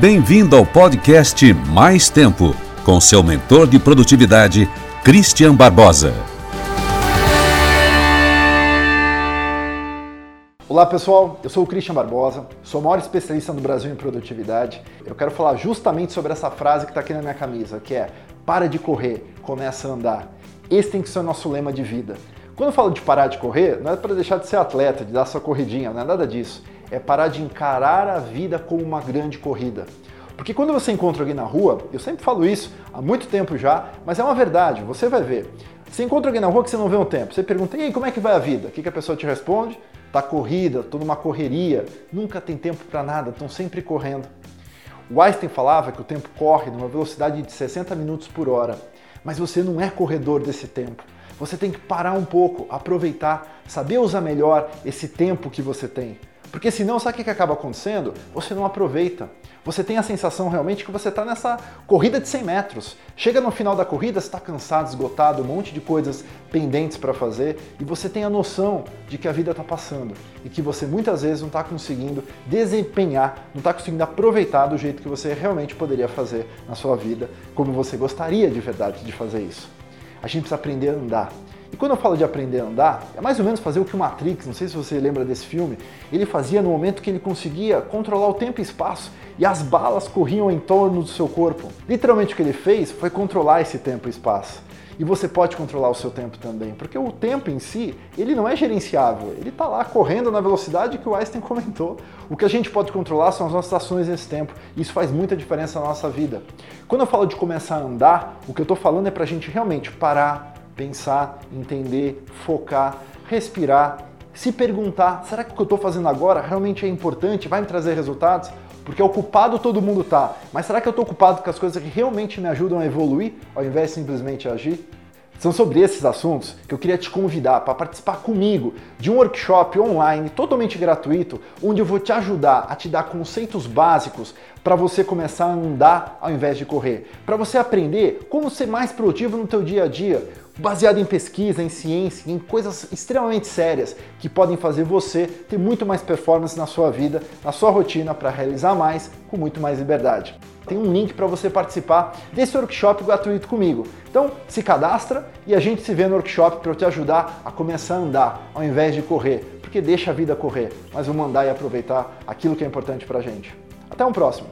Bem-vindo ao podcast Mais Tempo, com seu mentor de produtividade, Christian Barbosa. Olá pessoal, eu sou o Christian Barbosa, sou o maior especialista no Brasil em produtividade. Eu quero falar justamente sobre essa frase que está aqui na minha camisa, que é para de correr, começa a andar. Esse tem que ser o nosso lema de vida. Quando eu falo de parar de correr, não é para deixar de ser atleta, de dar sua corridinha, não é nada disso. É parar de encarar a vida como uma grande corrida. Porque quando você encontra alguém na rua, eu sempre falo isso há muito tempo já, mas é uma verdade, você vai ver. Você encontra alguém na rua que você não vê um tempo, você pergunta, e aí, como é que vai a vida? O que, a pessoa te responde? Tá corrida, tô numa correria, nunca tem tempo para nada, estão sempre correndo. O Einstein falava que o tempo corre numa velocidade de 60 minutos por hora, mas você não é corredor desse tempo. Você tem que parar um pouco, aproveitar, saber usar melhor esse tempo que você tem. Porque senão, sabe o que acaba acontecendo? Você não aproveita. Você tem a sensação realmente que você está nessa corrida de 100 metros. Chega no final da corrida, está cansado, esgotado, um monte de coisas pendentes para fazer e você tem a noção de que a vida está passando e que você muitas vezes não está conseguindo desempenhar, não está conseguindo aproveitar do jeito que você realmente poderia fazer na sua vida, como você gostaria de verdade de fazer isso. A gente precisa aprender a andar. E quando eu falo de aprender a andar, é mais ou menos fazer o que o Matrix, não sei se você lembra desse filme, ele fazia no momento que ele conseguia controlar o tempo e espaço e as balas corriam em torno do seu corpo. Literalmente o que ele fez foi controlar esse tempo e espaço. E você pode controlar o seu tempo também, porque o tempo em si, ele não é gerenciável, ele está lá correndo na velocidade que o Einstein comentou. O que a gente pode controlar são as nossas ações nesse tempo, e isso faz muita diferença na nossa vida. Quando eu falo de começar a andar, o que eu estou falando é para a gente realmente parar, pensar, entender, focar, respirar, se perguntar: será que o que eu estou fazendo agora realmente é importante, vai me trazer resultados? Porque ocupado todo mundo tá, mas será que eu estou ocupado com as coisas que realmente me ajudam a evoluir, ao invés de simplesmente agir? São sobre esses assuntos que eu queria te convidar para participar comigo de um workshop online totalmente gratuito, onde eu vou te ajudar a te dar conceitos básicos para você começar a andar ao invés de correr, para você aprender como ser mais produtivo no teu dia a dia, baseado em pesquisa, em ciência, em coisas extremamente sérias que podem fazer você ter muito mais performance na sua vida, na sua rotina para realizar mais com muito mais liberdade tem um link para você participar desse workshop gratuito comigo. Então, se cadastra e a gente se vê no workshop para eu te ajudar a começar a andar ao invés de correr, porque deixa a vida correr, mas vamos andar e aproveitar aquilo que é importante para gente. Até um próximo!